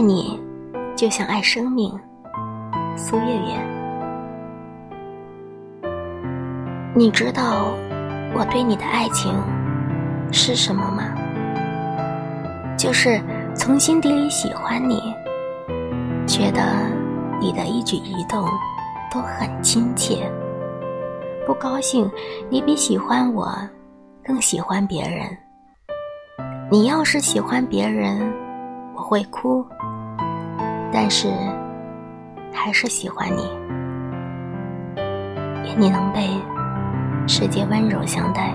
爱你，就像爱生命。苏月月，你知道我对你的爱情是什么吗？就是从心底里喜欢你，觉得你的一举一动都很亲切。不高兴，你比喜欢我更喜欢别人。你要是喜欢别人，会哭，但是还是喜欢你。愿你能被世界温柔相待。